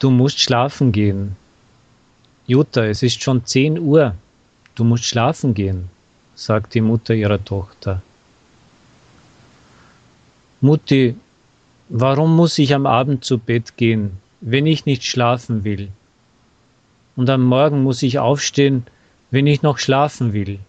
Du musst schlafen gehen. Jutta, es ist schon zehn Uhr. Du musst schlafen gehen, sagt die Mutter ihrer Tochter. Mutti, warum muss ich am Abend zu Bett gehen, wenn ich nicht schlafen will? Und am Morgen muss ich aufstehen, wenn ich noch schlafen will.